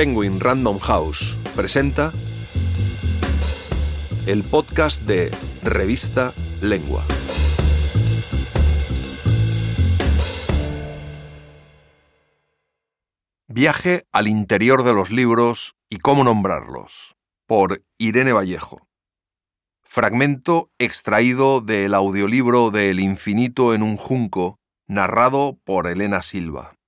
Penguin Random House presenta el podcast de Revista Lengua. Viaje al interior de los libros y cómo nombrarlos, por Irene Vallejo. Fragmento extraído del audiolibro de El infinito en un junco, narrado por Elena Silva.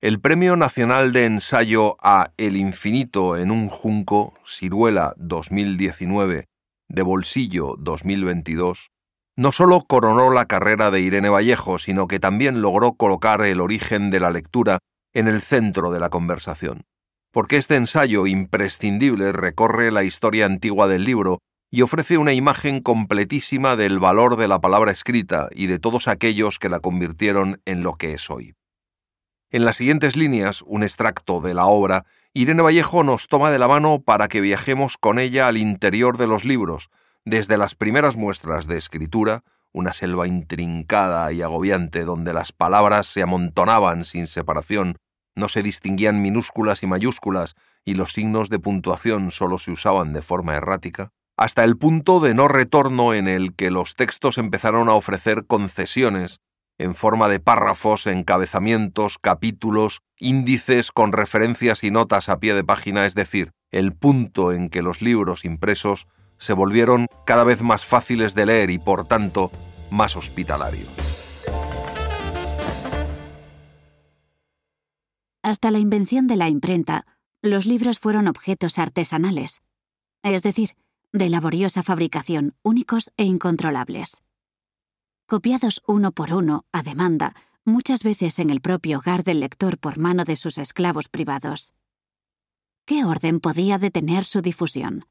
El Premio Nacional de Ensayo a El Infinito en un Junco, Ciruela 2019, de Bolsillo 2022, no solo coronó la carrera de Irene Vallejo, sino que también logró colocar el origen de la lectura en el centro de la conversación. Porque este ensayo imprescindible recorre la historia antigua del libro y ofrece una imagen completísima del valor de la palabra escrita y de todos aquellos que la convirtieron en lo que es hoy. En las siguientes líneas, un extracto de la obra, Irene Vallejo nos toma de la mano para que viajemos con ella al interior de los libros, desde las primeras muestras de escritura, una selva intrincada y agobiante donde las palabras se amontonaban sin separación, no se distinguían minúsculas y mayúsculas y los signos de puntuación solo se usaban de forma errática, hasta el punto de no retorno en el que los textos empezaron a ofrecer concesiones en forma de párrafos, encabezamientos, capítulos, índices con referencias y notas a pie de página, es decir, el punto en que los libros impresos se volvieron cada vez más fáciles de leer y, por tanto, más hospitalarios. Hasta la invención de la imprenta, los libros fueron objetos artesanales, es decir, de laboriosa fabricación, únicos e incontrolables copiados uno por uno, a demanda, muchas veces en el propio hogar del lector por mano de sus esclavos privados. ¿Qué orden podía detener su difusión?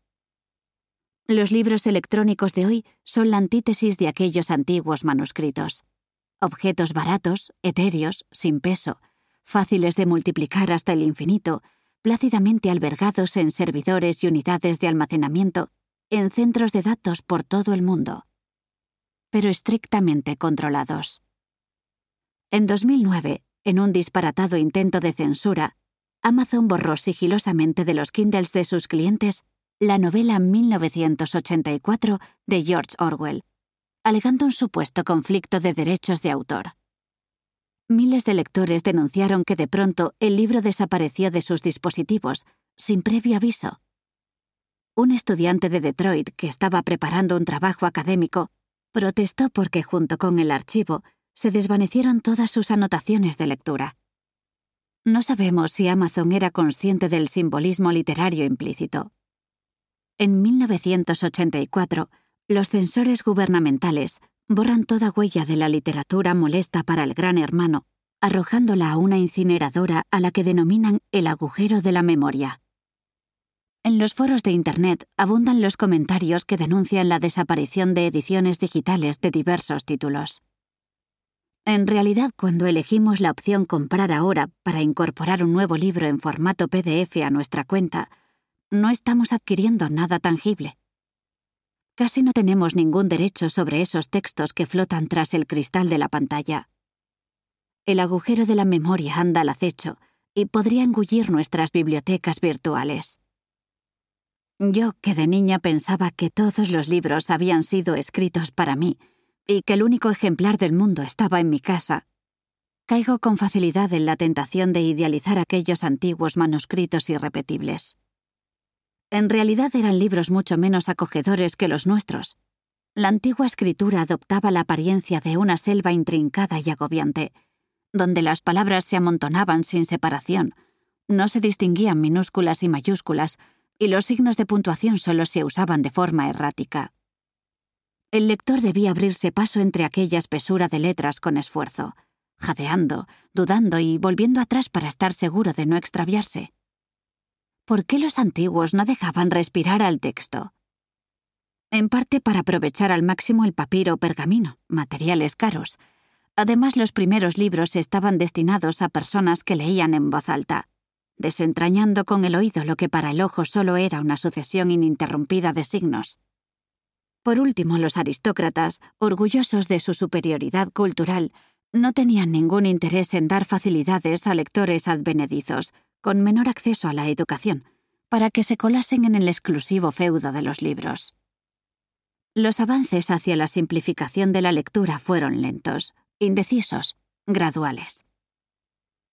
Los libros electrónicos de hoy son la antítesis de aquellos antiguos manuscritos. Objetos baratos, etéreos, sin peso, fáciles de multiplicar hasta el infinito, plácidamente albergados en servidores y unidades de almacenamiento, en centros de datos por todo el mundo pero estrictamente controlados. En 2009, en un disparatado intento de censura, Amazon borró sigilosamente de los Kindles de sus clientes la novela 1984 de George Orwell, alegando un supuesto conflicto de derechos de autor. Miles de lectores denunciaron que de pronto el libro desapareció de sus dispositivos, sin previo aviso. Un estudiante de Detroit que estaba preparando un trabajo académico Protestó porque junto con el archivo se desvanecieron todas sus anotaciones de lectura. No sabemos si Amazon era consciente del simbolismo literario implícito. En 1984, los censores gubernamentales borran toda huella de la literatura molesta para el gran hermano, arrojándola a una incineradora a la que denominan el agujero de la memoria. En los foros de Internet abundan los comentarios que denuncian la desaparición de ediciones digitales de diversos títulos. En realidad, cuando elegimos la opción comprar ahora para incorporar un nuevo libro en formato PDF a nuestra cuenta, no estamos adquiriendo nada tangible. Casi no tenemos ningún derecho sobre esos textos que flotan tras el cristal de la pantalla. El agujero de la memoria anda al acecho y podría engullir nuestras bibliotecas virtuales. Yo, que de niña pensaba que todos los libros habían sido escritos para mí y que el único ejemplar del mundo estaba en mi casa, caigo con facilidad en la tentación de idealizar aquellos antiguos manuscritos irrepetibles. En realidad eran libros mucho menos acogedores que los nuestros. La antigua escritura adoptaba la apariencia de una selva intrincada y agobiante, donde las palabras se amontonaban sin separación, no se distinguían minúsculas y mayúsculas, y los signos de puntuación solo se usaban de forma errática. El lector debía abrirse paso entre aquella espesura de letras con esfuerzo, jadeando, dudando y volviendo atrás para estar seguro de no extraviarse. ¿Por qué los antiguos no dejaban respirar al texto? En parte para aprovechar al máximo el papiro o pergamino, materiales caros. Además, los primeros libros estaban destinados a personas que leían en voz alta desentrañando con el oído lo que para el ojo solo era una sucesión ininterrumpida de signos. Por último, los aristócratas, orgullosos de su superioridad cultural, no tenían ningún interés en dar facilidades a lectores advenedizos, con menor acceso a la educación, para que se colasen en el exclusivo feudo de los libros. Los avances hacia la simplificación de la lectura fueron lentos, indecisos, graduales.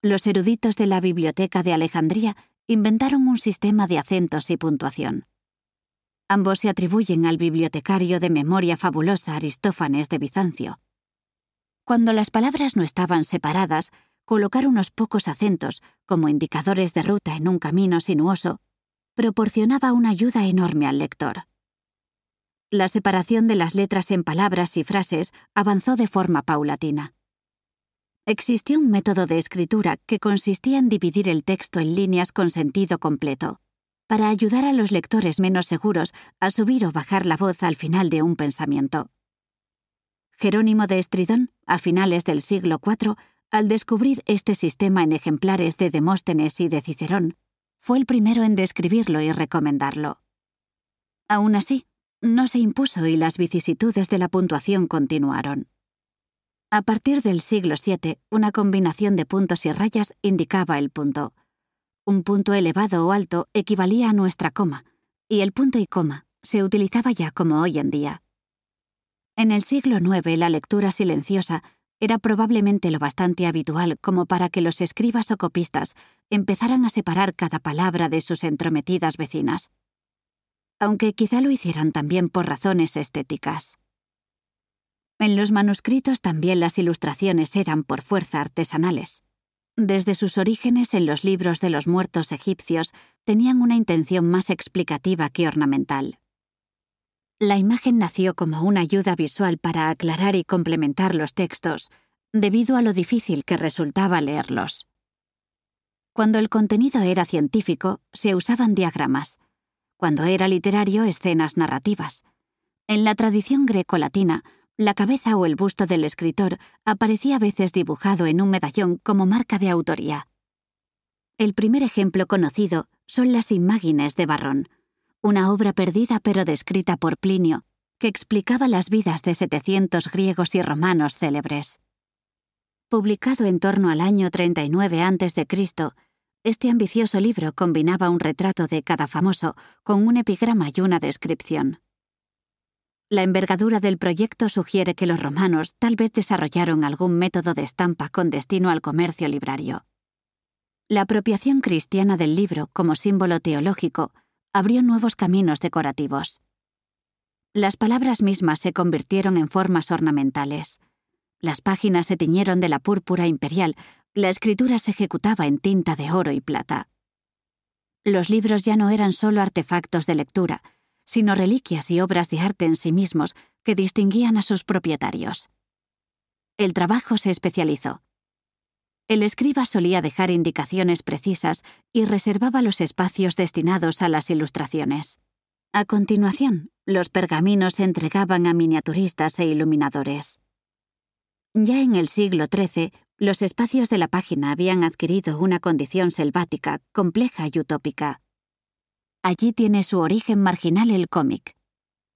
Los eruditos de la Biblioteca de Alejandría inventaron un sistema de acentos y puntuación. Ambos se atribuyen al bibliotecario de memoria fabulosa Aristófanes de Bizancio. Cuando las palabras no estaban separadas, colocar unos pocos acentos como indicadores de ruta en un camino sinuoso proporcionaba una ayuda enorme al lector. La separación de las letras en palabras y frases avanzó de forma paulatina. Existió un método de escritura que consistía en dividir el texto en líneas con sentido completo, para ayudar a los lectores menos seguros a subir o bajar la voz al final de un pensamiento. Jerónimo de Estridón, a finales del siglo IV, al descubrir este sistema en ejemplares de Demóstenes y de Cicerón, fue el primero en describirlo y recomendarlo. Aún así, no se impuso y las vicisitudes de la puntuación continuaron. A partir del siglo VII, una combinación de puntos y rayas indicaba el punto. Un punto elevado o alto equivalía a nuestra coma, y el punto y coma se utilizaba ya como hoy en día. En el siglo IX la lectura silenciosa era probablemente lo bastante habitual como para que los escribas o copistas empezaran a separar cada palabra de sus entrometidas vecinas, aunque quizá lo hicieran también por razones estéticas. En los manuscritos también las ilustraciones eran por fuerza artesanales. Desde sus orígenes en los libros de los muertos egipcios tenían una intención más explicativa que ornamental. La imagen nació como una ayuda visual para aclarar y complementar los textos, debido a lo difícil que resultaba leerlos. Cuando el contenido era científico, se usaban diagramas. Cuando era literario, escenas narrativas. En la tradición greco-latina, la cabeza o el busto del escritor aparecía a veces dibujado en un medallón como marca de autoría. El primer ejemplo conocido son las Imágines de Barrón, una obra perdida pero descrita por Plinio, que explicaba las vidas de 700 griegos y romanos célebres. Publicado en torno al año 39 a.C., este ambicioso libro combinaba un retrato de cada famoso con un epigrama y una descripción. La envergadura del proyecto sugiere que los romanos tal vez desarrollaron algún método de estampa con destino al comercio librario. La apropiación cristiana del libro como símbolo teológico abrió nuevos caminos decorativos. Las palabras mismas se convirtieron en formas ornamentales. Las páginas se tiñeron de la púrpura imperial, la escritura se ejecutaba en tinta de oro y plata. Los libros ya no eran solo artefactos de lectura, sino reliquias y obras de arte en sí mismos que distinguían a sus propietarios. El trabajo se especializó. El escriba solía dejar indicaciones precisas y reservaba los espacios destinados a las ilustraciones. A continuación, los pergaminos se entregaban a miniaturistas e iluminadores. Ya en el siglo XIII, los espacios de la página habían adquirido una condición selvática, compleja y utópica. Allí tiene su origen marginal el cómic.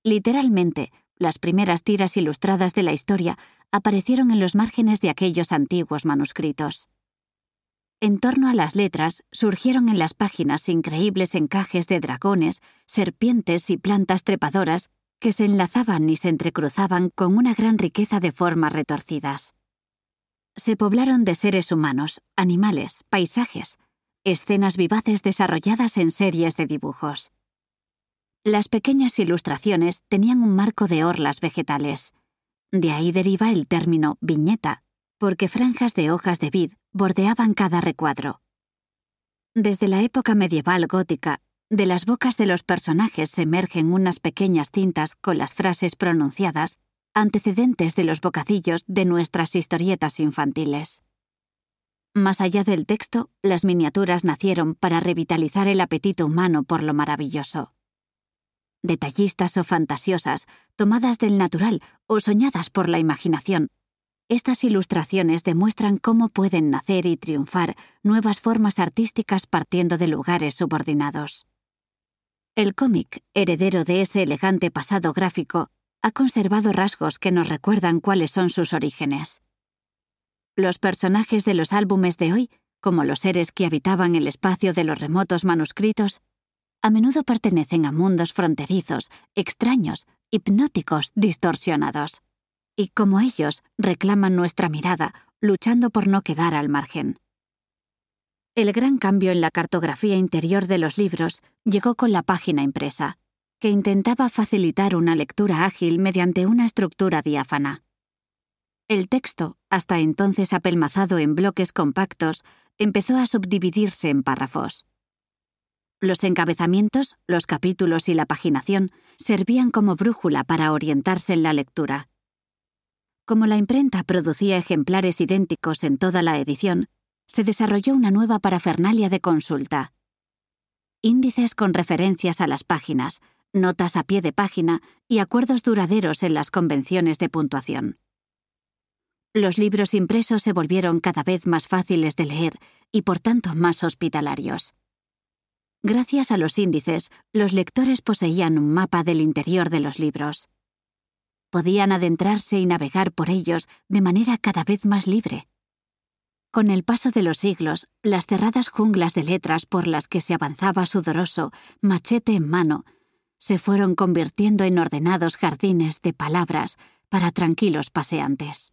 Literalmente, las primeras tiras ilustradas de la historia aparecieron en los márgenes de aquellos antiguos manuscritos. En torno a las letras surgieron en las páginas increíbles encajes de dragones, serpientes y plantas trepadoras que se enlazaban y se entrecruzaban con una gran riqueza de formas retorcidas. Se poblaron de seres humanos, animales, paisajes, escenas vivaces desarrolladas en series de dibujos. Las pequeñas ilustraciones tenían un marco de orlas vegetales. De ahí deriva el término viñeta, porque franjas de hojas de vid bordeaban cada recuadro. Desde la época medieval gótica, de las bocas de los personajes se emergen unas pequeñas cintas con las frases pronunciadas, antecedentes de los bocadillos de nuestras historietas infantiles. Más allá del texto, las miniaturas nacieron para revitalizar el apetito humano por lo maravilloso detallistas o fantasiosas, tomadas del natural o soñadas por la imaginación. Estas ilustraciones demuestran cómo pueden nacer y triunfar nuevas formas artísticas partiendo de lugares subordinados. El cómic, heredero de ese elegante pasado gráfico, ha conservado rasgos que nos recuerdan cuáles son sus orígenes. Los personajes de los álbumes de hoy como los seres que habitaban el espacio de los remotos manuscritos, a menudo pertenecen a mundos fronterizos, extraños, hipnóticos, distorsionados. Y como ellos, reclaman nuestra mirada, luchando por no quedar al margen. El gran cambio en la cartografía interior de los libros llegó con la página impresa, que intentaba facilitar una lectura ágil mediante una estructura diáfana. El texto, hasta entonces apelmazado en bloques compactos, empezó a subdividirse en párrafos. Los encabezamientos, los capítulos y la paginación servían como brújula para orientarse en la lectura. Como la imprenta producía ejemplares idénticos en toda la edición, se desarrolló una nueva parafernalia de consulta. Índices con referencias a las páginas, notas a pie de página y acuerdos duraderos en las convenciones de puntuación. Los libros impresos se volvieron cada vez más fáciles de leer y por tanto más hospitalarios. Gracias a los índices, los lectores poseían un mapa del interior de los libros. Podían adentrarse y navegar por ellos de manera cada vez más libre. Con el paso de los siglos, las cerradas junglas de letras por las que se avanzaba sudoroso, machete en mano, se fueron convirtiendo en ordenados jardines de palabras para tranquilos paseantes.